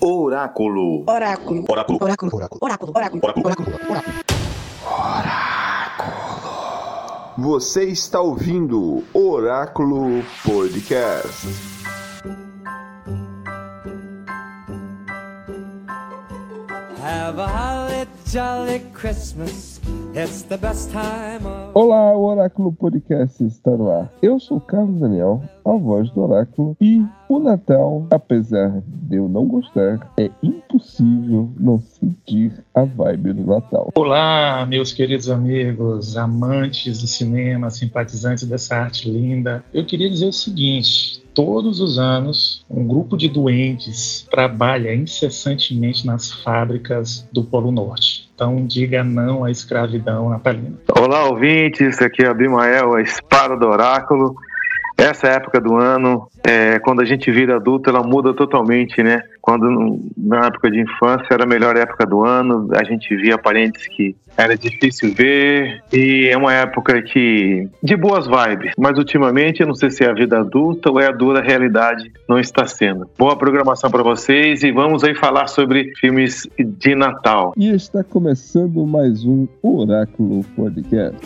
Oráculo. Oráculo. Oráculo. Oráculo. Oráculo. Oráculo. Oráculo. Oráculo. Oráculo. Você está ouvindo Oráculo Podcast. Have a holly jolly Christmas. It's the best time of Olá, o Oráculo Podcast está no ar. Eu sou Carlos Daniel, a voz do Oráculo, e o Natal, apesar de eu não gostar, é impossível não sentir a vibe do Natal. Olá, meus queridos amigos, amantes do cinema, simpatizantes dessa arte linda. Eu queria dizer o seguinte: todos os anos, um grupo de doentes trabalha incessantemente nas fábricas do Polo Norte. Então, diga não à escravidão natalina. Olá, ouvintes. Aqui é Abimael, a espada do oráculo. Essa época do ano, é, quando a gente vira adulto, ela muda totalmente, né? Quando na época de infância era a melhor época do ano, a gente via parentes que era difícil ver e é uma época que de boas vibes. Mas ultimamente, eu não sei se é a vida adulta ou é a dura realidade, não está sendo. Boa programação para vocês e vamos aí falar sobre filmes de Natal. E está começando mais um Oráculo Podcast.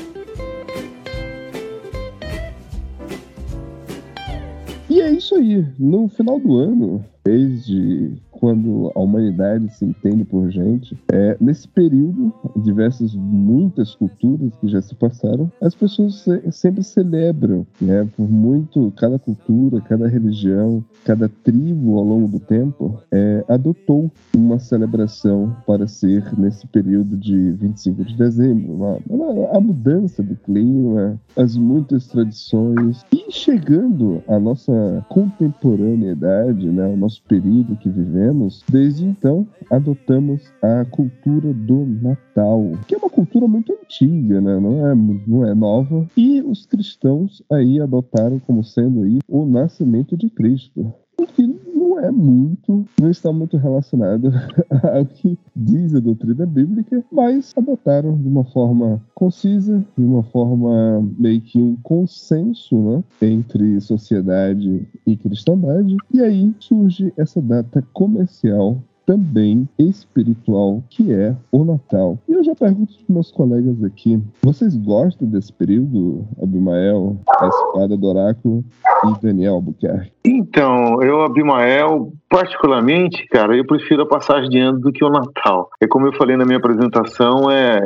E é isso aí. No final do ano, desde quando a humanidade se entende por gente, é, nesse período, diversas, muitas culturas que já se passaram, as pessoas se- sempre celebram, né? Por muito, cada cultura, cada religião, cada tribo ao longo do tempo é, adotou uma celebração para ser nesse período de 25 de dezembro, a mudança do clima, as muitas tradições e chegando à nossa contemporaneidade, né, ao nosso período que vivemos, desde então adotamos a cultura do Natal, que é uma cultura muito antiga, né, não é não é nova, e os cristãos aí adotaram como sendo aí o nascimento de Cristo. O que não é muito, não está muito relacionado ao que diz a doutrina bíblica, mas adotaram de uma forma concisa, de uma forma meio que um consenso né, entre sociedade e cristandade, e aí surge essa data comercial também espiritual, que é o Natal. E eu já pergunto para meus colegas aqui: vocês gostam desse período, Abimael, a espada do oráculo e Daniel Albuquerque? Então, eu, Abimael, particularmente, cara, eu prefiro a passagem de ano do que o Natal. É como eu falei na minha apresentação, é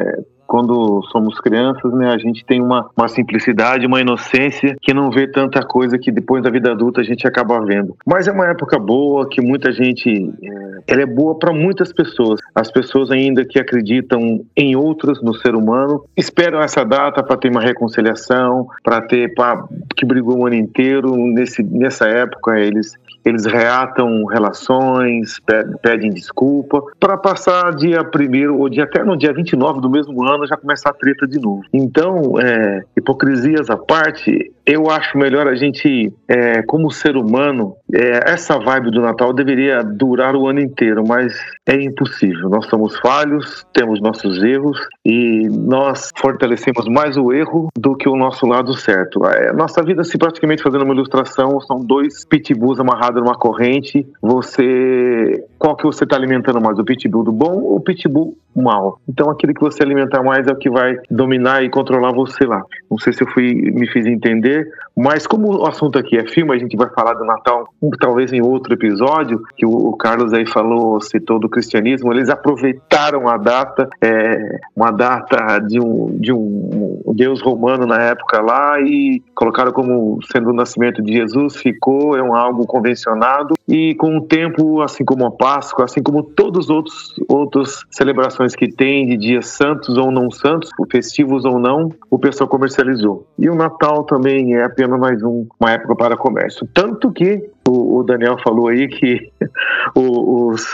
quando somos crianças, né, a gente tem uma, uma simplicidade, uma inocência que não vê tanta coisa que depois da vida adulta a gente acaba vendo. Mas é uma época boa que muita gente, é, ela é boa para muitas pessoas. As pessoas ainda que acreditam em outras, no ser humano, esperam essa data para ter uma reconciliação, para ter, pra, que brigou o ano inteiro. Nesse, nessa época eles eles reatam relações, pe- pedem desculpa, para passar dia primeiro ou dia até no dia 29 do mesmo ano já começar a treta de novo. Então, é, hipocrisias à parte, eu acho melhor a gente, é, como ser humano, é, essa vibe do Natal deveria durar o ano inteiro, mas é impossível. Nós somos falhos, temos nossos erros e nós fortalecemos mais o erro do que o nosso lado certo. É, nossa vida, se praticamente fazendo uma ilustração, são dois pitbulls amarrados numa corrente. Você, qual que você está alimentando mais, o pitbull do bom ou o pitbull mal? Então, aquele que você alimentar mais é o que vai dominar e controlar você lá. Não sei se eu fui me fiz entender, mas como o assunto aqui é filme, a gente vai falar do Natal, um, talvez em outro episódio, que o, o Carlos aí falou, citou do cristianismo, eles aproveitaram a data, é, uma data de um, de um deus romano na época lá e colocaram como sendo o nascimento de Jesus, ficou, é um algo convencionado e com o tempo, assim como a Páscoa, assim como todos os outros outras celebrações que tem de dias santos ou não santos, festivos ou não, o pessoal comercializou. E o Natal também é apenas mais um, uma época para comércio. Tanto que o, o Daniel falou aí que os,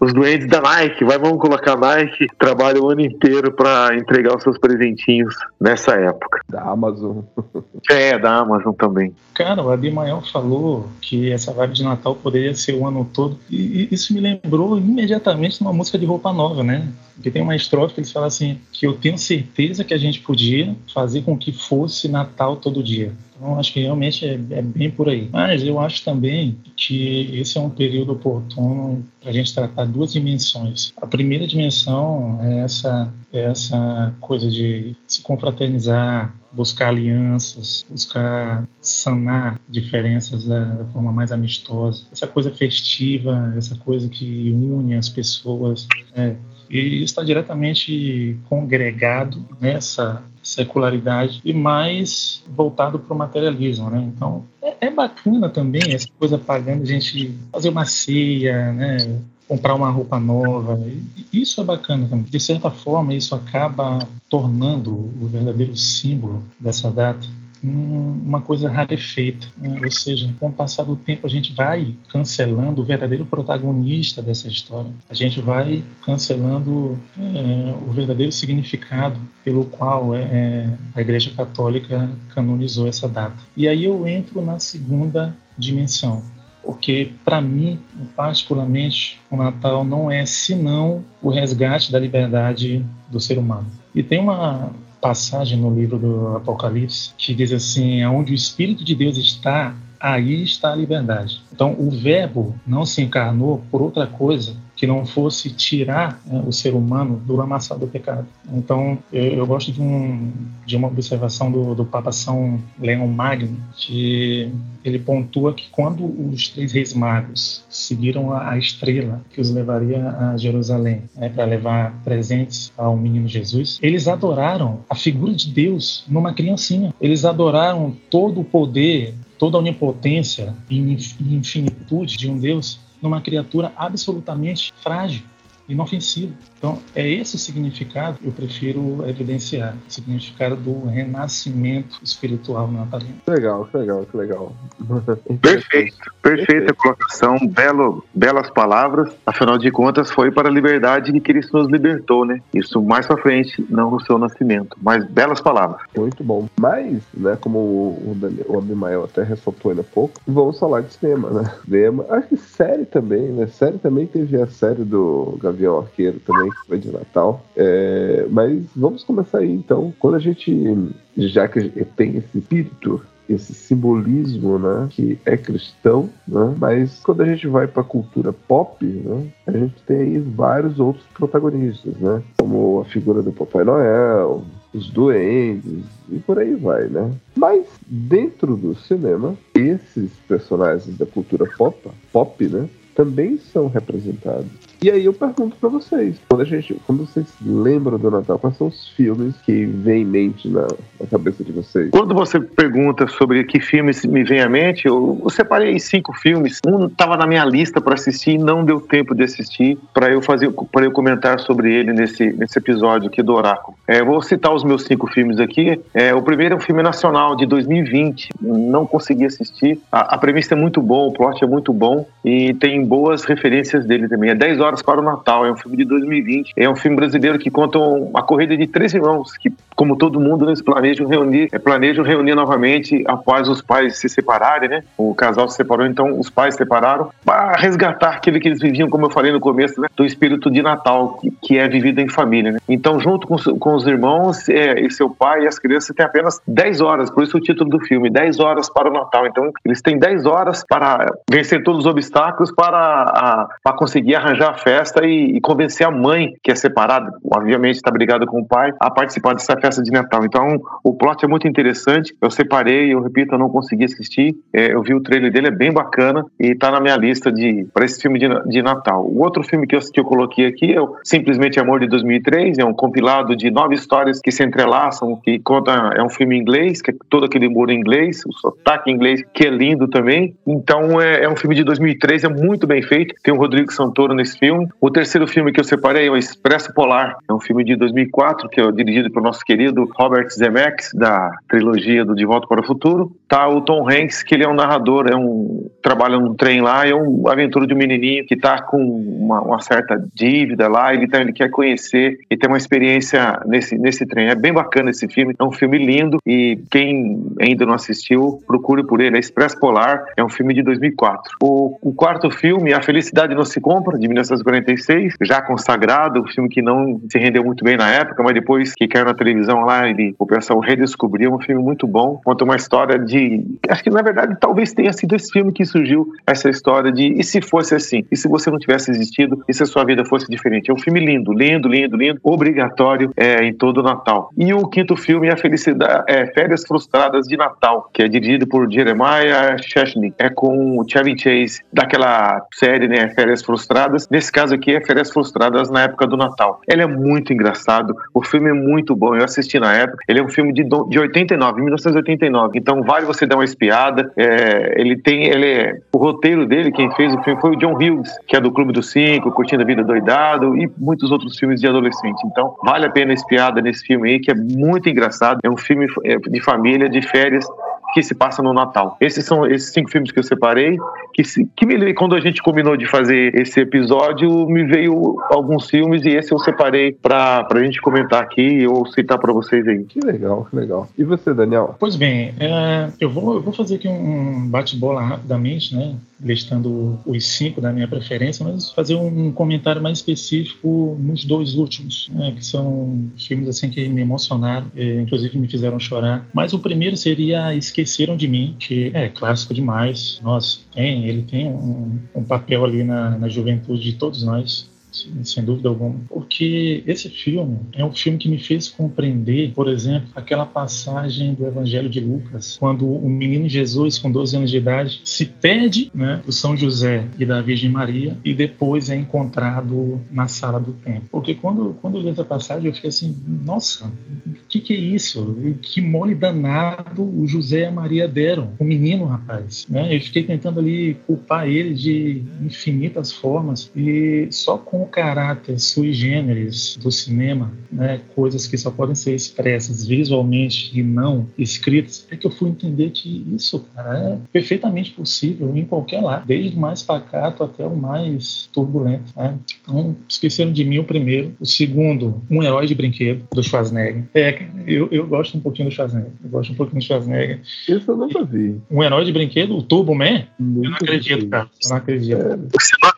os doentes da Nike, vai, vamos colocar Nike, trabalham o ano inteiro para entregar os seus presentinhos nessa época. Da Amazon. É, da Amazon também. Cara, o Abimael falou que essa vibe de Natal poderia ser o ano todo, e isso me lembrou imediatamente uma música de roupa nova, né? Porque tem uma estrofe que eles falam assim: que eu tenho certeza que a gente podia fazer com que fosse Natal todo dia. Então, acho que realmente é, é, bem por aí. Mas eu acho também que esse é um período oportuno para a gente tratar duas dimensões. A primeira dimensão é essa, é essa coisa de se confraternizar, buscar alianças, buscar sanar diferenças da, da, forma mais amistosa. Essa coisa festiva, essa coisa que une as pessoas. É, e está diretamente congregado nessa secularidade e mais voltado para o materialismo, né? Então é, é, bacana também essa coisa pagando a gente fazer uma ceia, né? Comprar uma roupa nova, isso é bacana também. De certa forma, isso acaba tornando o verdadeiro símbolo dessa data uma coisa rarefeita, né? ou seja, com o passar do tempo a gente vai cancelando o verdadeiro protagonista dessa história, a gente vai cancelando é, o verdadeiro significado pelo qual é, é, a Igreja Católica canonizou essa data. E aí eu entro na segunda dimensão, porque para mim, particularmente, o Natal não é senão o resgate da liberdade do ser humano. E tem uma passagem no livro do Apocalipse que diz assim: aonde o Espírito de Deus está, aí está a liberdade. Então, o Verbo não se encarnou por outra coisa que não fosse tirar né, o ser humano do lamaçal do pecado. Então, eu, eu gosto de, um, de, uma observação do, do Papa São Leão Magno, que ele pontua que quando os três reis magos seguiram a, a estrela que os levaria a Jerusalém né, para levar presentes ao menino Jesus, eles adoraram a figura de Deus numa criancinha. Eles adoraram todo o poder, toda a onipotência e infinitude de um Deus numa criatura absolutamente frágil, inofensivo. Então, é esse o significado que eu prefiro evidenciar, o significado do renascimento espiritual natalino. Legal, que legal, que legal. Perfeito, perfeita colocação, belo, belas palavras. Afinal de contas, foi para a liberdade que Cristo nos libertou, né? Isso mais para frente, não no seu nascimento, mas belas palavras. Muito bom. Mas, né, como o, Daniel, o Abimael até ressaltou ainda há pouco, vamos falar de cinema, né? Cinema, acho que série também, né? Série também teve a série do Gavião Arqueiro também foi de Natal. É, mas vamos começar aí então. Quando a gente, já que tem esse espírito esse simbolismo, né, que é cristão, né, mas quando a gente vai para a cultura pop, né, a gente tem aí vários outros protagonistas, né, como a figura do Papai Noel, os duendes e por aí vai, né? Mas dentro do cinema, esses personagens da cultura pop, pop, né, também são representados. E aí eu pergunto para vocês, quando a gente, quando vocês lembram do Natal, quais são os filmes que vêm em mente na, na cabeça de vocês? Quando você pergunta sobre que filmes me vem à mente, eu, eu separei cinco filmes. Um estava na minha lista para assistir e não deu tempo de assistir para eu fazer, para eu comentar sobre ele nesse, nesse episódio aqui do Oráculo. É, vou citar os meus cinco filmes aqui. É, o primeiro é um filme nacional de 2020. Não consegui assistir. A, a premissa é muito bom, o plot é muito bom e tem boas referências dele também. É 10 horas Para o Natal. É um filme de 2020. É um filme brasileiro que conta uma corrida de três irmãos que, como todo mundo, eles planejam reunir, é, planejam reunir novamente após os pais se separarem, né? O casal se separou, então os pais se separaram para resgatar aquilo que eles viviam, como eu falei no começo, né? Do espírito de Natal que, que é vivido em família, né? Então, junto com, com os irmãos é, e seu pai e as crianças têm apenas 10 horas, por isso o título do filme, 10 horas para o Natal. Então, eles têm 10 horas para vencer todos os obstáculos para, a, para conseguir arranjar festa e, e, convencer a mãe, que é separada, obviamente está brigada com o pai, a participar dessa festa de Natal. Então, o plot é muito interessante. Eu separei, eu repito, eu não consegui assistir. É, eu vi o trailer dele, é bem bacana e está na minha lista de para esse filme de, de Natal. O outro filme que eu, que eu coloquei aqui é o Simplesmente Amor de 2003. É um compilado de nove histórias que se entrelaçam, que conta é um filme inglês, que é todo aquele em inglês, o sotaque inglês que é lindo também. Então, é, é um filme de 2003, é muito bem feito. Tem o Rodrigo Santoro nesse filme. O terceiro filme que eu separei é o Expresso Polar. É um filme de 2004, que é dirigido pelo nosso querido querido Robert Zemeckis, da trilogia do De Volta para o Futuro. Tá o Tom Hanks, que ele é um narrador, é um trabalha num trem lá, é uma aventura de um menininho que tá com uma, uma certa dívida lá, ele, tá, ele quer conhecer e ter uma experiência nesse, nesse trem. É bem bacana esse filme, é um filme lindo e quem ainda não assistiu, procure por ele. É Expresso Polar, é um filme de 2004. O, o quarto filme, A Felicidade Não Se Compra, de 1946, já consagrado, um filme que não se rendeu muito bem na época, mas depois que caiu na televisão lá, ele, o pessoal redescobriu, um filme muito bom, conta uma história de... Acho que, na verdade, talvez tenha sido esse filme que surgiu essa história de e se fosse assim? E se você não tivesse existido? E se a sua vida fosse diferente? É um filme lindo, lindo, lindo, lindo, obrigatório é, em todo o Natal. E o quinto filme é Felicidade, é Férias Frustradas de Natal, que é dirigido por Jeremiah Chechny. É com o Chevy Chase, daquela série, né, Férias Frustradas. Nesse caso aqui é Férias Frustradas na época do Natal. Ele é muito engraçado, o filme é muito bom, eu assisti na época. Ele é um filme de, de 89, 1989. Então vale você dar uma espiada. É, ele tem, ele é, o roteiro dele, quem fez o filme foi o John Hughes, que é do Clube dos Cinco, Curtindo a Vida Doidado e muitos outros filmes de adolescente. Então vale a pena espiada nesse filme aí, que é muito engraçado. É um filme é, de família, de férias, que se passa no Natal. Esses são esses cinco filmes que eu separei, que, se, que me, quando a gente combinou de fazer esse episódio, me veio alguns filmes e esse eu separei para a gente comentar aqui ou citar para vocês aí. Que legal, que legal. E você, Daniel? Pois bem, é, eu, vou, eu vou fazer aqui um bate-bola rapidamente, né? listando os cinco da minha preferência, mas fazer um comentário mais específico nos dois últimos, né, que são filmes assim que me emocionaram, inclusive me fizeram chorar. Mas o primeiro seria Esqueceram de Mim, que é clássico demais. Nossa, tem, ele tem um, um papel ali na, na juventude de todos nós sem dúvida alguma, porque esse filme é um filme que me fez compreender, por exemplo, aquela passagem do Evangelho de Lucas, quando o menino Jesus, com 12 anos de idade, se perde né, do São José e da Virgem Maria e depois é encontrado na sala do templo. Porque quando, quando eu li essa passagem, eu fiquei assim, nossa, o que, que é isso? Que mole danado o José e a Maria deram, o menino, rapaz. Né? Eu fiquei tentando ali culpar ele de infinitas formas e só com com o caráter sui generis do cinema, né, coisas que só podem ser expressas visualmente e não escritas, é que eu fui entender que isso, cara, é perfeitamente possível em qualquer lado, desde o mais pacato até o mais turbulento. Né? Então, esqueceram de mim o primeiro. O segundo, Um Herói de Brinquedo, do Schwarzenegger. É, eu, eu gosto um pouquinho do Schwarzenegger. Eu gosto um pouquinho do Schwarzenegger. Isso eu nunca vi. Um Herói de Brinquedo, o Turbo Man? Nunca eu não acredito, vi. cara. Eu não acredito. É. Você não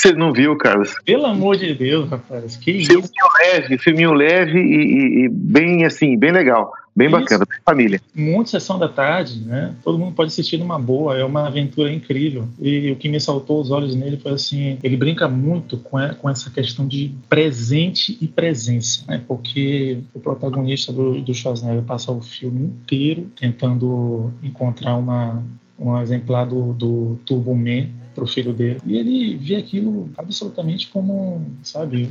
que você não viu, Carlos? Pelo amor de Deus, rapaz. Que filminho isso? leve, filminho leve e, e, e, bem assim, bem legal. Bem isso. bacana, bem família. Muito sessão da tarde, né? Todo mundo pode assistir numa boa, é uma aventura incrível. E o que me saltou os olhos nele foi assim: ele brinca muito com, a, com essa questão de presente e presença, né? Porque o protagonista do, do Schwarzenegger passa o filme inteiro tentando encontrar uma, um exemplar do, do Turbo Man para o filho dele. E ele vê aquilo absolutamente como, sabe,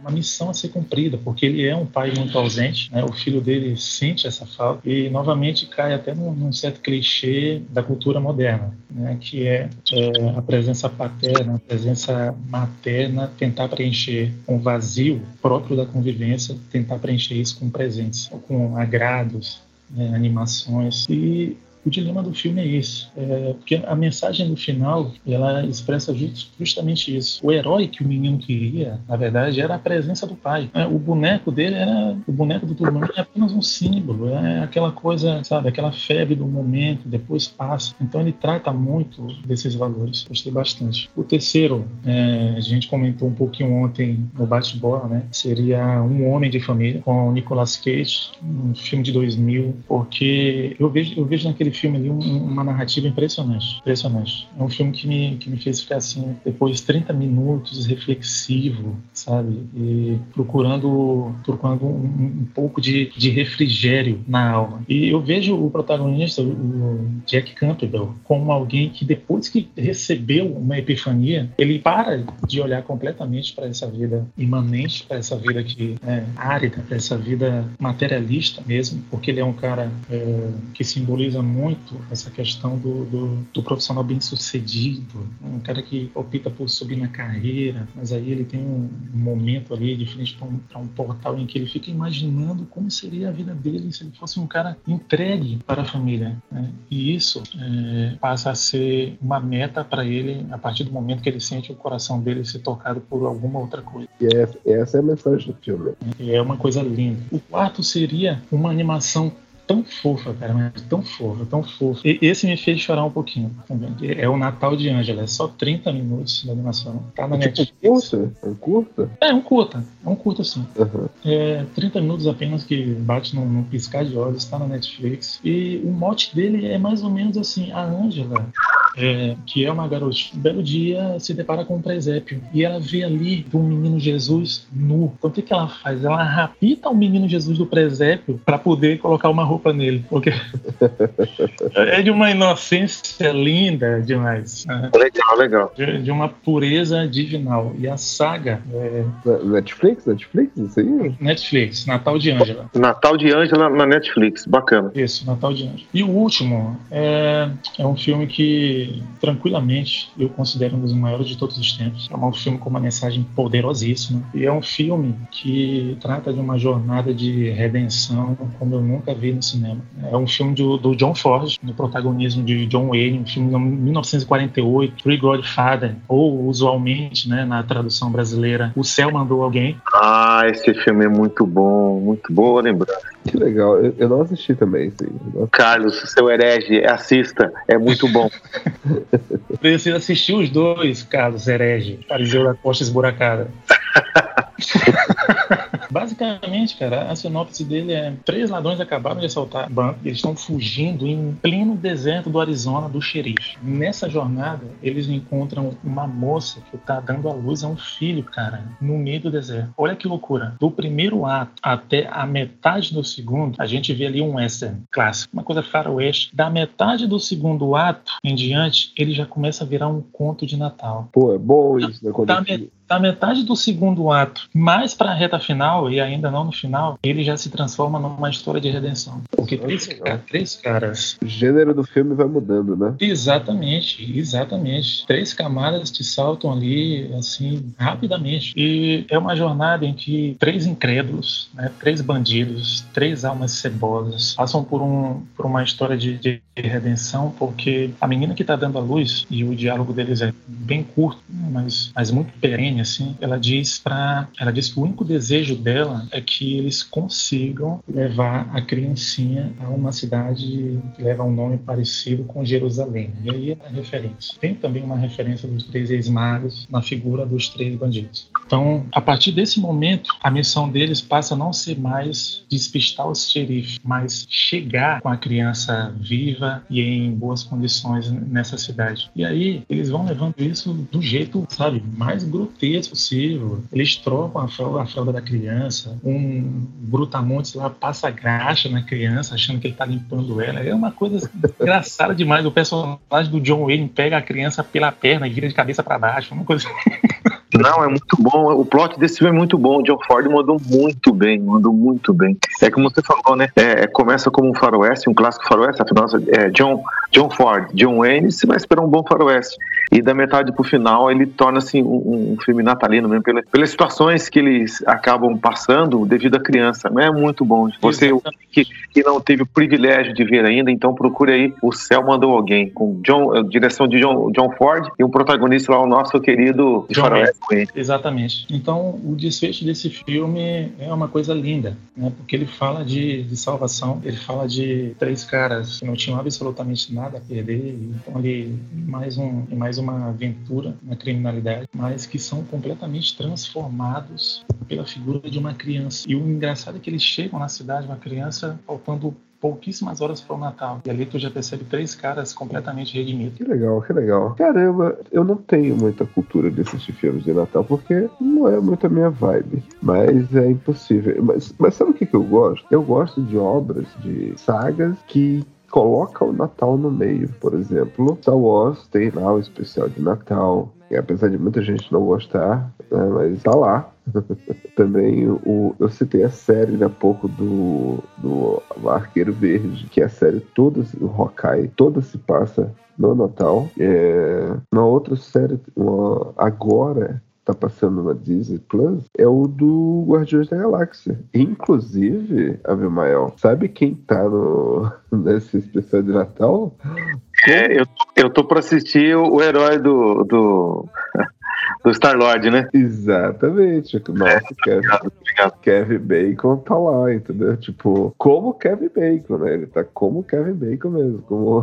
uma missão a ser cumprida, porque ele é um pai muito ausente, né? o filho dele sente essa falta e novamente cai até num, num certo clichê da cultura moderna, né? que é, é, a presença paterna, a presença materna, tentar preencher um vazio próprio da convivência, tentar preencher isso com presentes, com agrados, né, animações. E o dilema do filme é isso, é, porque a mensagem do final ela expressa justamente isso. O herói que o menino queria, na verdade, era a presença do pai. É, o boneco dele era o boneco do turmão é apenas um símbolo, é aquela coisa, sabe, aquela febre do momento, depois passa. Então ele trata muito desses valores. Gostei bastante. O terceiro, é, a gente comentou um pouquinho ontem no bate-bola, né? Seria Um Homem de Família com o Nicolas Cage, um filme de 2000, porque eu vejo, eu vejo naquele filme ali um, uma narrativa impressionante, impressionante. É um filme que me, que me fez ficar assim, depois de 30 minutos, reflexivo, sabe? E procurando, procurando um, um pouco de, de refrigério na alma. E eu vejo o protagonista, o Jack Campbell, como alguém que depois que recebeu uma epifania, ele para de olhar completamente para essa vida imanente, para essa vida que é árida, para essa vida materialista mesmo, porque ele é um cara é, que simboliza muito muito essa questão do, do, do profissional bem sucedido, um cara que opta por subir na carreira, mas aí ele tem um, momento ali de frente para um, um, portal em que ele fica imaginando como seria a vida dele se ele fosse um cara entregue para a família. Né? E isso é, passa a ser uma meta para ele a partir do momento que ele sente o coração dele ser tocado por alguma outra coisa. E é, essa é a mensagem do filme. E é uma coisa linda. O quarto seria uma animação tão fofa, cara, mas tão fofa, tão fofa. E esse me fez chorar um pouquinho também. É o Natal de Ângela, é só 30 minutos de animação. Tá na é tipo Netflix. curta? É um curta? É, um curta. É um curta, sim. Uhum. É 30 minutos apenas que bate num, num piscar de olhos, tá na Netflix. E o mote dele é mais ou menos assim, a Ângela é, que é uma garotinha, um belo dia se depara com um presépio e ela vê ali um menino Jesus nu. Então o que, que ela faz? Ela rapita o menino Jesus do presépio para poder colocar uma roupa nele. Porque é de uma inocência linda demais. Né? Legal, legal. De, de, uma pureza divinal. E a saga. É... Netflix? Netflix? Isso aí? Netflix, Natal de Ângela. Natal de Ângela na Netflix, bacana. Isso, Natal de Ângela. E o último é, é um filme que tranquilamente eu considero um dos maiores de todos os tempos. É um filme com uma mensagem poderosíssima e é um filme que trata de uma jornada de redenção como eu nunca vi no cinema. É um filme do, do John Ford, no protagonismo de John Wayne, um filme de 1948, Three Godfather, ou usualmente, né, na tradução brasileira, O Céu Mandou Alguém. Ah, esse filme é muito bom, muito boa lembrança. Que legal, eu, eu não assisti também. Sim. Carlos, seu herege, assista, é muito bom. Precisa assistir os dois, Carlos Herege, Fariseu da Costa Esburacada. Basicamente, cara, a sinopse dele é: três ladrões acabaram de assaltar banco e eles estão fugindo em pleno deserto do Arizona do xerife. Nessa jornada, eles encontram uma moça que está dando à luz a um filho, cara, no meio do deserto. Olha que loucura. Do primeiro ato até a metade do segundo, a gente vê ali um western clássico, uma coisa faroeste. Da metade do segundo ato em diante, ele já começa a virar um conto de Natal. Pô, é bom isso, né? Quando da, me, da metade do segundo ato, mais para a reta final, e ainda não no final, ele já se transforma numa história de redenção. Porque três, três caras. O gênero do filme vai mudando, né? Exatamente, exatamente. Três camadas te saltam ali, assim, rapidamente. E é uma jornada em que três incrédulos, né, três bandidos, três almas cebosas passam por, um, por uma história de, de redenção, porque a menina que está dando a luz, e o diálogo deles é bem curto, mas, mas muito perene assim, ela diz para, ela diz que o único desejo dela é que eles consigam levar a criancinha a uma cidade que leva um nome parecido com Jerusalém. E aí é a referência. Tem também uma referência dos três ex-magos na figura dos três bandidos. Então, a partir desse momento, a missão deles passa a não ser mais despistar os xerifes, mas chegar com a criança viva e em boas condições nessa cidade. E aí, eles vão levando isso do jeito, sabe, mais grotesco possível. Eles trocam a fralda, a fralda da criança. Um brutamontes lá passa graxa na criança, achando que ele tá limpando ela. É uma coisa engraçada demais. O personagem do John Wayne pega a criança pela perna e vira de cabeça para baixo. Uma coisa. Não, é muito bom. O plot desse filme é muito bom. O John Ford mandou muito bem, mandou muito bem. É como você falou, né? É, começa como um faroeste, um clássico faroeste. Afinal, é John, John Ford, John Wayne, você vai esperar um bom faroeste. E da metade pro final, ele torna-se um, um, filme natalino mesmo, pelas, pelas situações que eles acabam passando devido à criança. É muito bom. Você que, que não teve o privilégio de ver ainda, então procure aí O Céu Mandou Alguém, com John, direção de John, John Ford e um protagonista lá, o nosso querido John faroeste. Exatamente. Então, o desfecho desse filme é uma coisa linda, né? Porque ele fala de, de salvação, ele fala de três caras que não tinham absolutamente nada a perder, então ali mais um mais uma aventura na criminalidade, mas que são completamente transformados pela figura de uma criança. E o engraçado é que eles chegam na cidade, uma criança faltando pouquíssimas horas para o Natal. E ali tu já percebe três caras completamente redimidos. Que legal, que legal. Caramba, eu não tenho muita cultura de assistir filmes de Natal, porque não é muito a minha vibe. Mas é impossível. Mas, mas sabe o que, que eu gosto? Eu gosto de obras, de sagas que coloca o Natal no meio. Por exemplo, Star Wars tem lá o especial de Natal. E apesar de muita gente não gostar, né, mas tá lá. Também o, eu citei a série há pouco do, do Arqueiro Verde, que é a série toda, o Hawkeye, toda se passa no Natal. É, uma outra série, uma, agora tá passando na Disney Plus é o do Guardiões da Galáxia. Inclusive, Abimael, sabe quem tá no, nesse especial de Natal? É, eu, eu tô pra assistir o, o herói do, do, do Star-Lord, né? Exatamente. Nossa, Kevin, Obrigado. Kevin Bacon tá lá, entendeu? Tipo, como Kevin Bacon, né? Ele tá como Kevin Bacon mesmo. Como...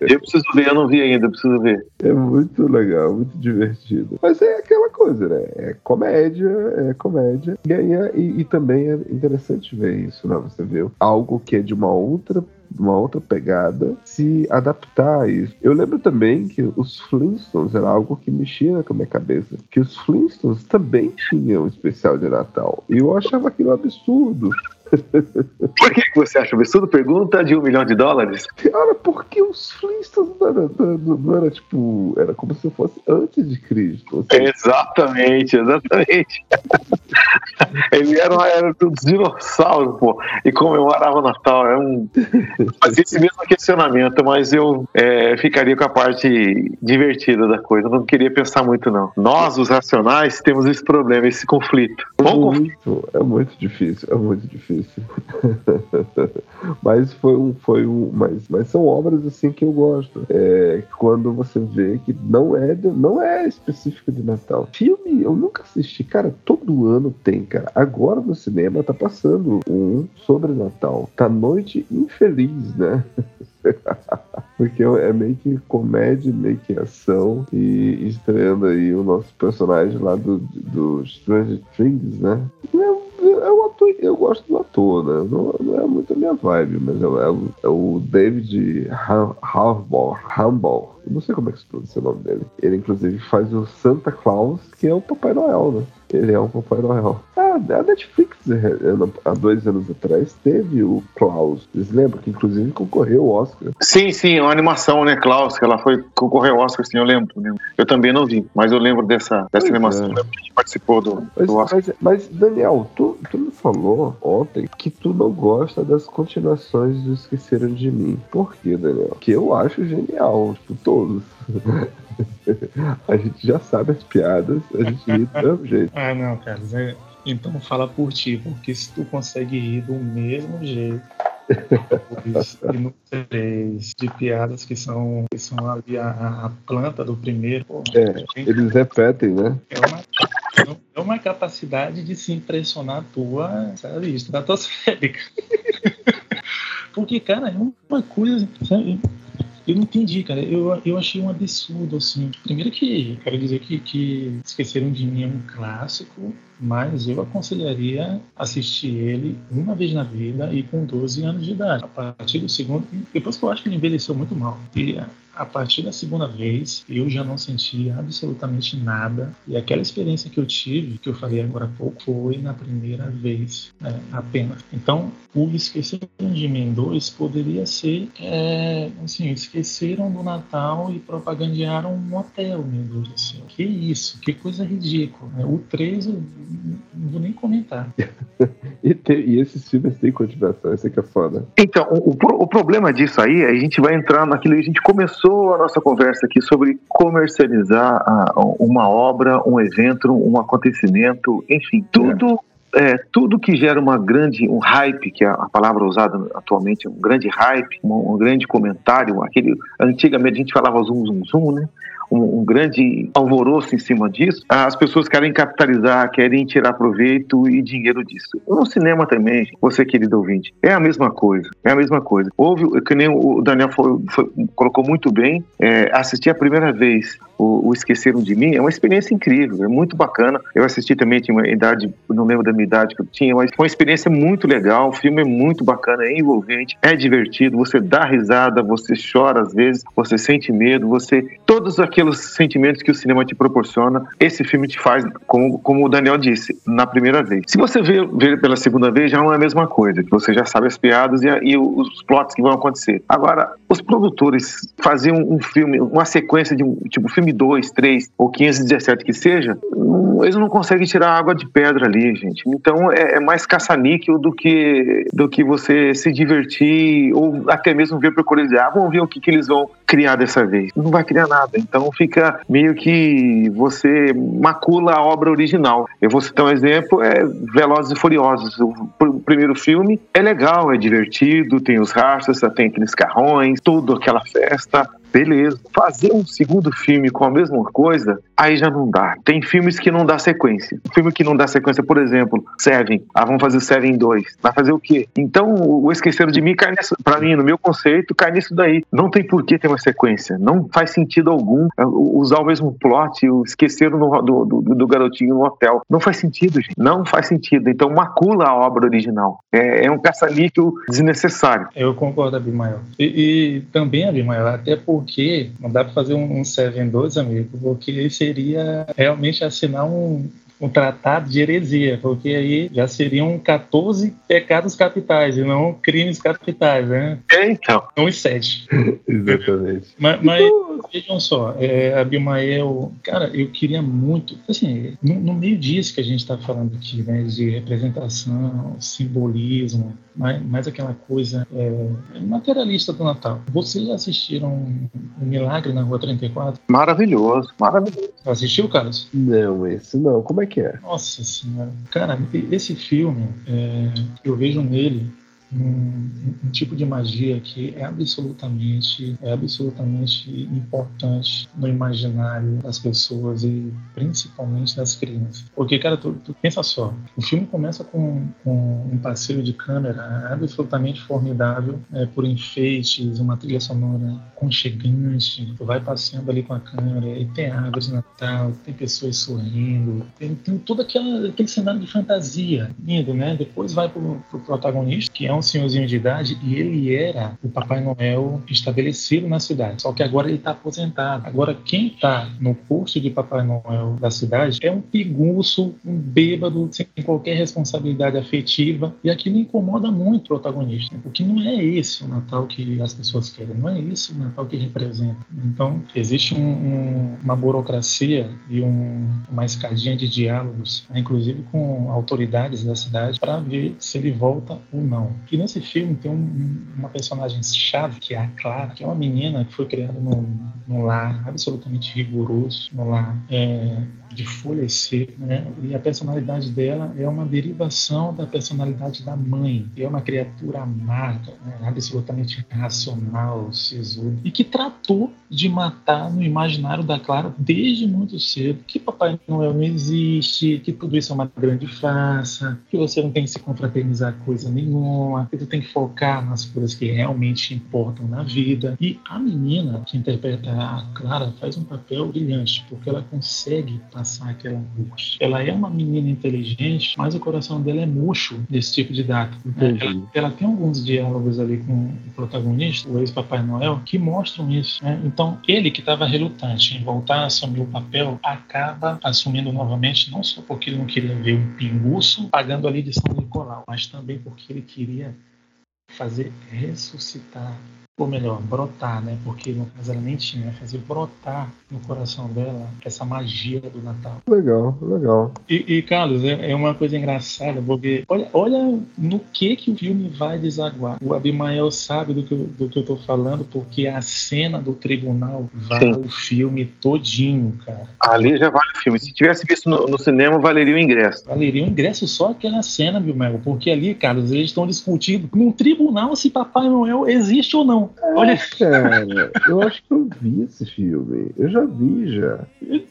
Eu preciso ver, eu não vi ainda, eu preciso ver. É muito legal, muito divertido. Mas é aquela coisa, né? É comédia, é comédia. E, aí e, e também é interessante ver isso, né? Você vê algo que é de uma outra uma outra pegada, se adaptar a isso. Eu lembro também que os Flintstones era algo que mexia com a minha cabeça, que os Flintstones também tinham um especial de Natal. E eu achava aquilo absurdo. Por que, que você acha absurdo? Pergunta de um milhão de dólares. Cara, porque os Flintstones não era, não, não era tipo. Era como se fosse antes de Cristo. Seja, Exatamente, exatamente. Ele era, uma, era dos dinossauros, pô, e comemorava o Natal. É um, fazia esse mesmo questionamento, mas eu é, ficaria com a parte divertida da coisa. Eu não queria pensar muito, não. Nós, os racionais, temos esse problema, esse conflito. É Bom conflito. muito, é muito difícil, é muito difícil. mas foi um, foi um, mas, mas são obras assim que eu gosto. É, quando você vê que não é, não é específico de Natal. Filme eu nunca assisti, cara. Todo ano tem, cara. Agora no cinema tá passando um sobre Natal. Tá Noite Infeliz, né? Porque é meio que comédia, meio que ação. E estreando aí o nosso personagem lá do, do Stranger Things, né? É, é o ator, eu gosto do ator, né? Não, não é muito a minha vibe, mas é, é é o David Harbour. Eu não sei como é que se pronuncia o nome dele. Ele, inclusive, faz o Santa Claus, que é o Papai Noel, né? Ele é um Papai Noel. Ah, a Netflix, há dois anos atrás, teve o Klaus. Vocês lembram que, inclusive, concorreu ao Oscar? Sim, sim, é uma animação, né, Klaus? Que ela foi concorrer ao Oscar, sim, eu lembro. eu lembro. Eu também não vi, mas eu lembro dessa, dessa Pois animação. é. Eu lembro que a gente participou do, Mas, do Oscar. mas, mas, Daniel, tu, tu me falou ontem que tu não gosta das continuações do Esqueceram de Mim. Por quê, Daniel? Que eu acho genial, tipo, todos. a gente já sabe as piadas, a gente ri do mesmo jeito. Ah, não, é- Então fala por ti, porque se tu consegue rir do mesmo jeito. e no três de piadas que são, que são ali a, a planta do primeiro. pô, É, Eles repetem, né? é uma, é uma capacidade de se impressionar tua, sabe, estratosférica. Porque, cara, é uma coisa, sabe? Eu não entendi, cara. Eu, eu achei um absurdo, assim. Primeiro que, quero dizer que, que Esqueceram de Mim é um clássico, mas eu aconselharia assistir ele uma vez na vida e com 12 anos de idade. A partir do segundo, depois que eu acho que ele envelheceu muito mal. E a- partir da segunda vez, eu já não senti absolutamente nada. E aquela experiência que eu tive, que eu falei agora há pouco, foi na primeira vez né, apenas. Então, o Esqueceram de Mim 2 poderia ser, é, assim, esqueceram do Natal e propagandearam um hotel, meu Deus do céu. Que isso, que coisa ridícula. né? O 3 eu não vou nem comentar. E, tem- e esses filmes têm continuação, isso é que é foda. Então, o, o o problema disso aí, a gente vai entrar naquilo que a gente começou a nossa conversa aqui sobre comercializar a- uma obra, um evento, um acontecimento, enfim, tudo. é, tudo que gera uma grande, um hype, que é a palavra usada atualmente, um grande hype, um, um grande comentário, aquele, antigamente a gente falava zoom, zoom, zoom, né? Um, um grande alvoroço em cima disso, as pessoas querem capitalizar, querem tirar proveito e dinheiro disso. No cinema também, você querido ouvinte, é a mesma coisa, é a mesma coisa. Houve, que nem o Daniel foi- foi- colocou muito bem, é, assistir a primeira vez o, o Esqueceram de Mim é uma experiência incrível, é muito bacana. Eu assisti também, tinha uma idade, não lembro da minha idade que eu tinha, mas foi uma experiência muito legal, o filme é muito bacana, é envolvente, é divertido, você dá risada, você chora às vezes, você sente medo, você... Todos aqueles sentimentos que o cinema te proporciona, esse filme te faz, como, como o Daniel disse, na primeira vez. Se você vê, pela segunda vez, já não é a mesma coisa, que você já sabe as piadas e, e os plots que vão acontecer. Agora, os produtores faziam um filme, uma sequência de um tipo filme 2, 3 ou 517 que seja, eles não conseguem tirar água de pedra ali, gente. Então é, é mais caça-níquel do que, do que você se divertir ou até mesmo ver por curiosidade. Ah, vamos ver o que, que eles vão criar dessa vez. Não vai criar nada. Então fica meio que você macula a obra original. Eu vou citar um exemplo, é Velozes e Furiosos. O primeiro filme é legal, é divertido, tem os rastros, tem aqueles carrões, tudo aquela festa beleza. Fazer um segundo filme com a mesma coisa, aí já não dá. Tem filmes que não dá sequência. filme que não dá sequência, por exemplo, Seven. Ah, vamos fazer Seven 2. Vai fazer o quê? Então, o Esqueceram de Mim cai nisso, pra mim, no meu conceito, cai nisso daí. Não tem por que ter uma sequência. Não faz sentido algum é, usar o mesmo plot, o Esqueceram do, do, do, do garotinho no hotel. Não faz sentido, gente. Não faz sentido. Então, macula a obra original. É, é um caça-níquel desnecessário. Eu concordo, Abimael. E, e também, Abimael, até por porque não dá para fazer um, um Seven 2, amigo, porque seria realmente assinar um, um tratado de heresia, porque aí já seriam 14 pecados capitais e não crimes capitais, né? É, então. Não os sete. Exatamente. Mas, mas vejam só, é, Abimael, cara, eu queria muito, assim, no, no meio disso que a gente está falando aqui, né, de representação, simbolismo, mais, mais aquela coisa é, materialista do Natal. Vocês já assistiram O Milagre na Rua 34? Maravilhoso, maravilhoso. Assistiu, Carlos? Não, esse não. Como é que é? Nossa senhora. Cara, esse filme, é, eu vejo nele um, tipo de magia que é absolutamente é absolutamente importante no imaginário das pessoas e principalmente das crianças. Porque cara tu, tu pensa só o filme começa com, com, um passeio de câmera absolutamente formidável é, por enfeites uma trilha sonora conchegante. Tu vai passeando ali com a câmera e tem árvores de Natal tem pessoas sorrindo tem, tem aquela, aquele cenário de fantasia. Lindo né depois vai pro, pro protagonista que é um um senhorzinho de idade e ele era o Papai Noel estabelecido na cidade. Só que agora ele está aposentado. Agora, quem está no posto de Papai Noel da cidade é um piguço, um bêbado, sem qualquer responsabilidade afetiva. E aquilo incomoda muito o protagonista, porque não é esse o Natal que as pessoas querem, não é esse o Natal que representa. Então, existe um, um, uma burocracia e um, uma escadinha de diálogos, inclusive com autoridades da cidade, para ver se ele volta ou não. E nesse filme tem um, uma personagem chave, que é a Clara, que é uma menina que foi criada num, num lar absolutamente rigoroso, num lar é, de secas, né? E a personalidade dela é uma derivação da personalidade da mãe. É uma criatura amarga, né? absolutamente racional, sisuda, e que tratou de matar no imaginário da Clara desde muito cedo que Papai Noel não existe, que tudo isso é uma grande farsa, que você não tem que se confraternizar coisa nenhuma, que tu tem que focar nas coisas que realmente importam na vida. E a menina que interpreta a Clara faz um papel brilhante, porque ela consegue passar aquela angústia. Ela é uma menina inteligente, mas o coração dela é murcho desse tipo de data. Ela, ela, tem alguns diálogos ali com o protagonista, o ex-Papai Noel, que mostram isso. Né? Então, ele que estava relutante em voltar a assumir o papel, acaba assumindo novamente, não só porque ele não queria ver um pinguço pagando ali de São Nicolau, mas também porque ele queria fazer ressuscitar ou melhor, brotar, né? Porque no caso ela nem tinha, né? fazer brotar no coração dela essa magia do Natal. Legal, legal. E, e Carlos, é, é, uma coisa engraçada, porque olha, olha no que que o filme vai desaguar. O Abimael sabe do que, eu, do que eu tô falando, porque a cena do tribunal vale Sim. o filme todinho, cara. Ali já vale o filme. Se tivesse visto no, no, cinema, valeria o ingresso. Valeria o ingresso só aquela cena, Abimael, porque ali, Carlos, eles estão discutindo num tribunal se Papai Noel existe ou não. Olha, cara, eu acho que eu vi esse filme. Eu já vi já.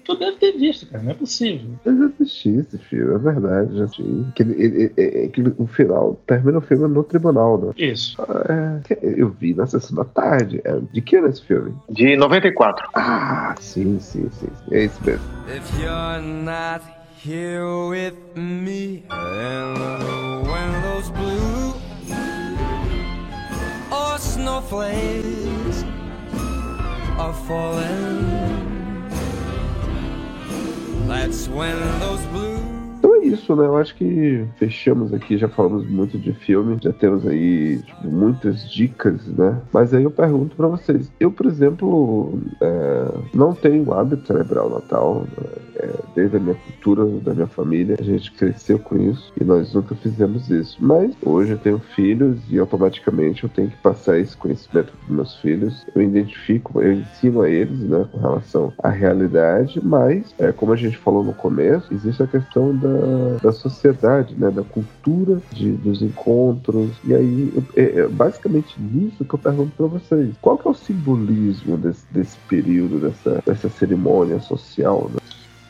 Tu deve ter visto, cara, não é possível. Eu já assisti esse filme, é verdade, já assisti. Que ele, ele, ele, o final termina o filme no tribunal, né? Isso. É, eu vi na sessão da tarde. É, de que era esse filme? De 94. Ah, sim, sim, sim. É isso mesmo. If you're not here with me, and when those blue snowflakes are falling. That's when those blues. Isso, né? Eu acho que fechamos aqui, já falamos muito de filme, já temos aí tipo, muitas dicas, né? Mas aí eu pergunto pra vocês. Eu, por exemplo, é, não tenho hábito o Natal, né? é, desde a minha cultura, da minha família, a gente cresceu com isso e nós nunca fizemos isso. Mas hoje eu tenho filhos e automaticamente eu tenho que passar esse conhecimento para meus filhos. Eu identifico, eu ensino a eles, né, com relação à realidade, mas, é, como a gente falou no começo, existe a questão da da, sociedade, né, da cultura de, dos encontros. E aí, é, é basicamente nisso que eu pergunto para vocês: qual que é o simbolismo desse, desse período, dessa, dessa cerimônia social? Né?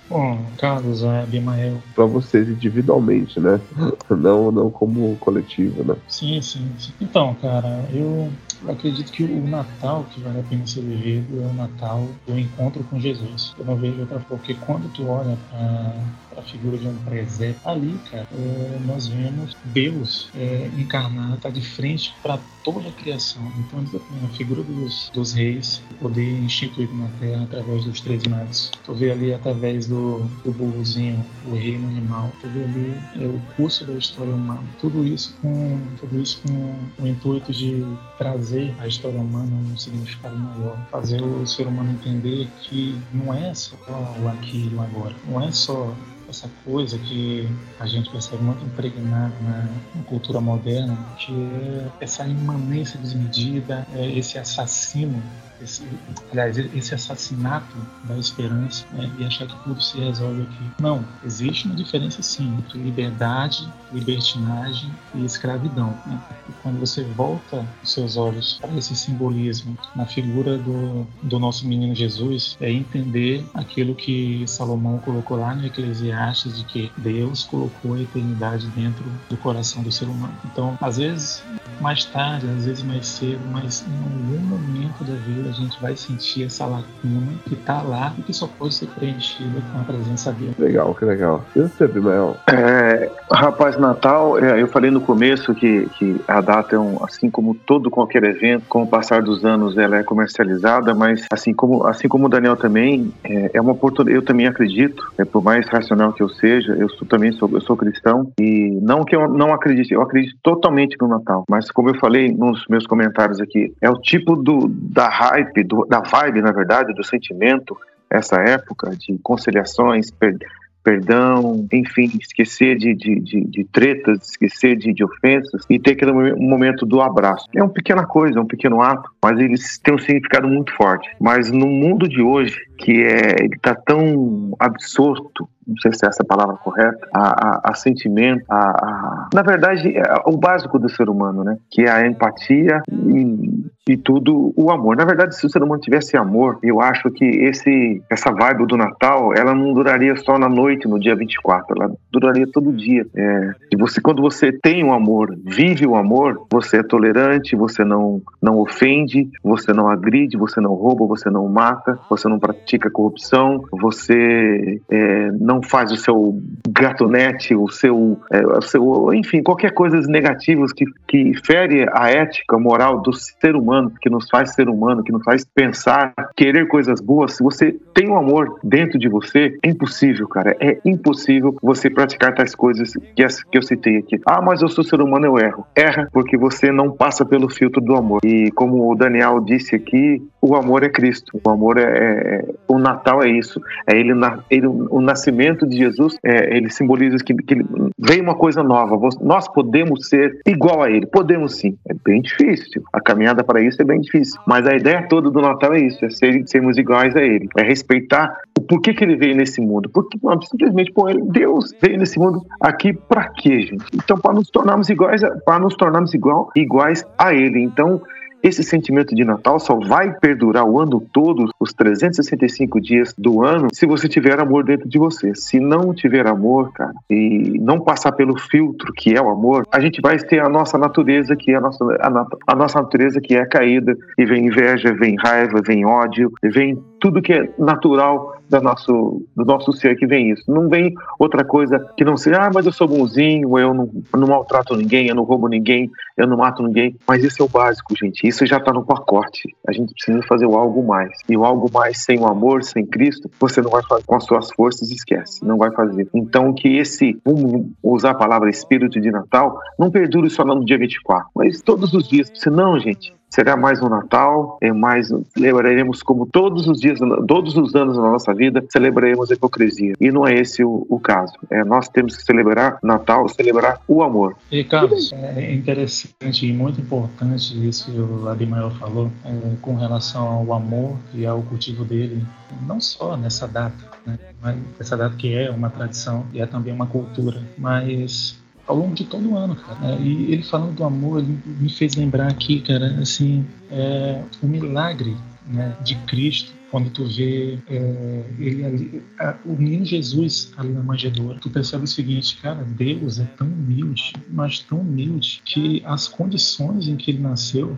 Bom, Carlos, é, Abimael. Para vocês individualmente, né? Não, não como coletivo, né? Sim, sim, sim. Então, cara, eu eu acredito que o Natal que vale a pena ser vivido é o Natal do encontro com Jesus. Eu não vejo outra forma, porque quando tu olha para a figura de um presépio, ali, cara, é, nós vemos Deus é, encarnado, tá de frente para toda a criação. Então, a figura dos, dos reis, poder instituído na terra através dos três magos. Tu vê ali através do, do burrozinho, o reino animal. Tu vê ali é, o curso da história humana. Tudo isso com, tudo isso com o intuito de trazer trazer a história humana um significado maior, fazer o ser humano entender que não é só o aqui e o agora, não é só essa coisa que a gente percebe muito impregnada na, na, cultura moderna, que é essa imanência desmedida, é esse assassino esse, aliás, esse assassinato da esperança né, e achar que tudo se resolve aqui. Não, existe uma diferença sim entre liberdade, libertinagem e escravidão. Né? E quando você volta os seus olhos para esse simbolismo na figura do, do nosso menino Jesus, é entender aquilo que Salomão colocou lá no Eclesiastes de que Deus colocou a eternidade dentro do coração do ser humano. Então, às vezes mais tarde, às vezes mais cedo, mas em algum momento da vida a gente vai sentir essa lacuna que está lá e que só pode ser preenchida com a presença dele. Legal, que legal. E você, Bimael? É, rapaz, Natal, é, eu falei no começo que, que a data é um, assim como todo qualquer evento, com o passar dos anos ela é comercializada, mas assim como, assim como o Daniel também, é, é uma oportunidade, eu também acredito, é, por mais racional que eu seja, eu sou, também sou, eu sou cristão e não que eu não acredite, eu acredito totalmente no Natal, mas como eu falei nos meus comentários aqui, é o tipo do, da raiva do, da vibe, na verdade, do sentimento, essa época de conciliações, per, perdão, enfim, esquecer de, de, de, de tretas, esquecer de, de, ofensas e ter aquele momento do abraço. É uma pequena coisa, é um pequeno ato, mas eles têm um significado muito forte. Mas no mundo de hoje, que é, ele está tão absorto não sei se é essa a palavra correta, a, a, a sentimento, a, a, na verdade, é o básico do ser humano, né? Que é a empatia e, e tudo o amor. Na verdade, se o ser humano tivesse amor, eu acho que esse essa vibe do Natal, ela não duraria só na noite, no dia 24, ela duraria todo dia. É, e você, quando você tem o amor, vive o amor, você é tolerante, você não, não ofende, você não agride, você não rouba, você não mata, você não pratica corrupção, você é, não não faz o seu gatonete, o seu, é, o seu enfim, qualquer coisa negativas que, que fere a ética, moral do ser humano, que nos faz ser humano, que nos faz pensar, querer coisas boas, se você tem o um amor dentro de você, é impossível, cara, é impossível você praticar tais coisas que, que eu citei aqui. Ah, mas eu sou ser humano, eu erro. Erra porque você não passa pelo filtro do amor. E como o Daniel disse aqui, o amor é Cristo. O amor é, é o Natal é isso. É ele, ele o nascimento nascimento de Jesus, é, ele simboliza que, que ele, vem uma coisa nova. Nós podemos ser igual a ele. Podemos sim. É bem difícil. A caminhada para isso é bem difícil. Mas a ideia toda do Natal é isso: é ser, sermos iguais a ele. É respeitar o porquê que ele veio nesse mundo. Porque simplesmente, pô, ele, Deus veio nesse mundo aqui para quê, gente? Então, para nos tornarmos iguais, para nos tornarmos igual, iguais a ele. Então, esse sentimento de Natal só vai perdurar o ano todo, os 365 dias do ano, se você tiver amor dentro de você. Se não tiver amor, cara, e não passar pelo filtro que é o amor, a gente vai ter a nossa natureza, que é a nossa, a, a nossa natureza que é caída, e vem inveja, vem raiva, vem ódio, vem tudo que é natural do nosso, do nosso ser que vem isso. Não vem outra coisa que não seja, ah, mas eu sou bonzinho, eu não, não maltrato ninguém, eu não roubo ninguém, eu não mato ninguém. Mas isso é o básico, gente. Isso já está no pacote. A gente precisa fazer o algo mais. E o algo mais sem o amor, sem Cristo, você não vai fazer com as suas forças, esquece. Não vai fazer. Então, que esse, vamos usar a palavra espírito de Natal, não perdure só no dia 24, mas todos os dias. Senão, gente, será mais um Natal, é mais celebraremos como todos os dias, todos os anos da nossa vida, celebraremos a hipocrisia. E não é esse o, o caso. É, nós temos que celebrar Natal, celebrar o amor. E Carlos, é interessante e muito importante isso que o Abimael falou é, com relação ao amor e ao cultivo dele, não só nessa data, né, mas essa data que é uma tradição e é também uma cultura, mas ao longo de todo o ano, cara. É, e ele falando do amor, ele me fez lembrar aqui, cara, assim, é, o milagre né, de Cristo quando tu vê é, ele ali, a, o menino Jesus ali na manjedoura, tu percebe o seguinte, cara, Deus é tão humilde, mas tão humilde, que as condições em que ele nasceu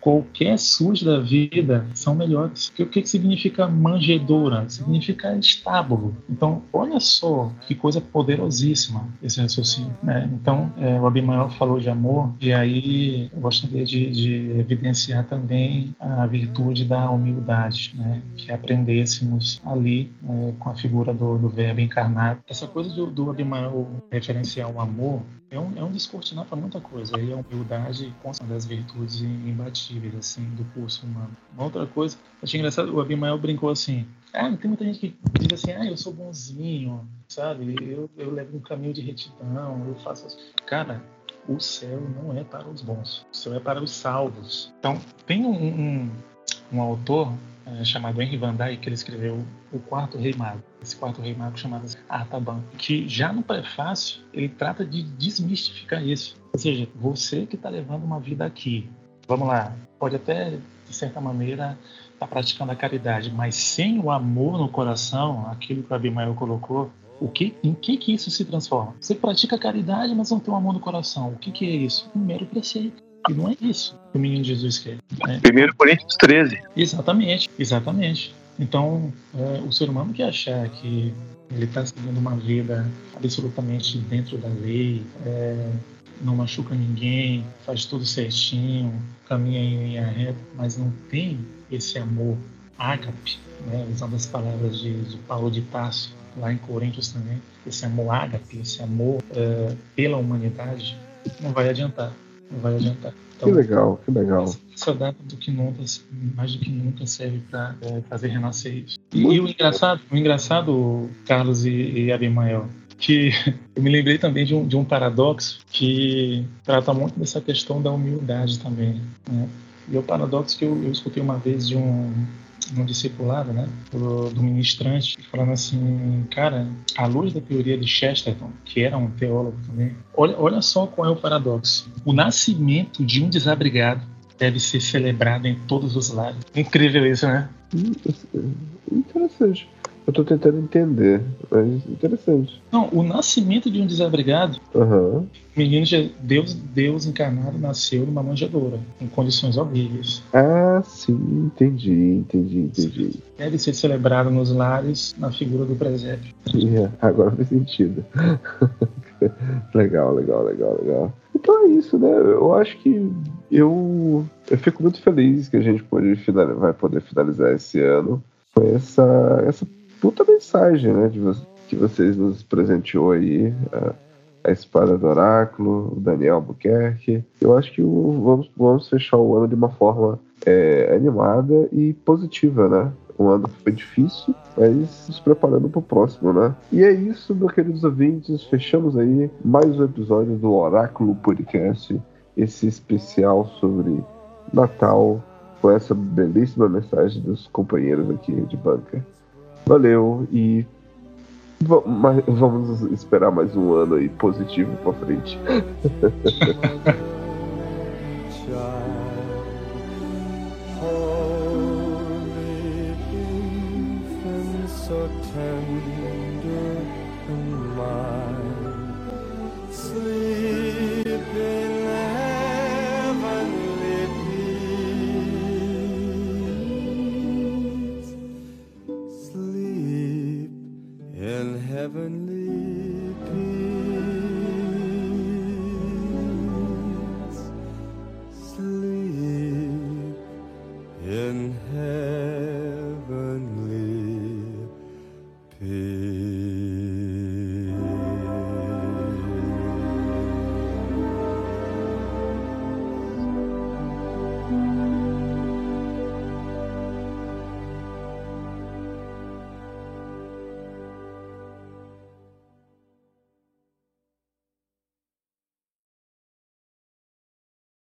Qualquer SUS da vida são melhores. O que, que significa manjedoura? Significa estábulo. Então, olha só que coisa poderosíssima esse raciocínio. Né? Então, é, o Abimael falou de amor, e aí eu gostaria de, de evidenciar também a virtude da humildade, né? que aprendêssemos ali é, com a figura do, do Verbo encarnado. Essa coisa do, do Abimael referenciar o amor é um, é um descortinar para muita coisa. Aí a humildade consta das virtudes imbatíveis, assim, do curso humano. Uma outra coisa, achei engraçado, o Abimael brincou assim, ah, tem muita gente que diz assim, ah, eu sou bonzinho, sabe? Eu, eu levo um caminho de retidão, eu faço... Cara, o céu não é para os bons, o céu é para os salvos. Então, tem um, um, um autor é, chamado Henry Van Dyke, que ele escreveu O Quarto Rei Mago. Esse Quarto Rei Mago chamado Artaban, que já no prefácio ele trata de desmistificar isso. Ou seja, você que está levando uma vida aqui, vamos lá, pode até, de certa maneira, estar tá praticando a caridade, mas sem o amor no coração, aquilo que o Abimael colocou, o que, em que que isso se transforma? Você pratica caridade, mas não tem o amor no coração. O que, que é isso? Um mero preceito. E não é isso que o menino Jesus quer. Né? Primeiro Coríntios 13. Exatamente, exatamente. Então, é, o ser humano que achar que ele está seguindo uma vida absolutamente dentro da lei, é, não machuca ninguém, faz tudo certinho, caminha em linha reta, mas não tem esse amor ágape, né, usando as palavras de, de Paulo de Tarso, lá em Coríntios também, esse amor ágape, esse amor é, pela humanidade, não vai adiantar vai adiantar. Então, que legal, que legal. Essa data do que nunca, mais do que nunca serve para é, fazer renascer isso. E, e, o engraçado, o engraçado, Carlos e, e Abimael, que eu me lembrei também de um, de um paradoxo que trata muito dessa questão da humildade também. Né? E o paradoxo que eu, eu escutei uma vez de um, no discipulado, né, do, do, ministrante, falando assim, cara, à luz da teoria de Chesterton, que era um teólogo também, olha, olha só qual é o paradoxo. O nascimento de um desabrigado deve ser celebrado em todos os lares. Incrível isso, né? Interessante. Eu tô tentando entender, mas interessante. Não, o nascimento de um desabrigado. Uhum. Menino, Deus, Deus encarnado nasceu numa manjedoura, em condições horríveis. Ah, sim, entendi, entendi, entendi. Deve ser celebrado nos lares na figura do presépio. Yeah, agora faz sentido. legal, legal, legal, legal. Então é isso, né? Eu acho que eu, eu fico muito feliz que a gente pode vai poder finalizar esse ano com essa, essa puta mensagem, né? De, que vocês nos presenteou aí. A, a espada do oráculo, o Daniel Albuquerque. Eu acho que o, vamos, vamos fechar o ano de uma forma é, animada e positiva, né? Um ano foi difícil, mas nos preparando para o próximo, né? E é isso, meus queridos ouvintes. Fechamos aí mais um episódio do Oráculo Podcast, esse especial sobre Natal, com essa belíssima mensagem dos companheiros aqui de banca. Valeu e vamos esperar mais um ano aí positivo pra frente.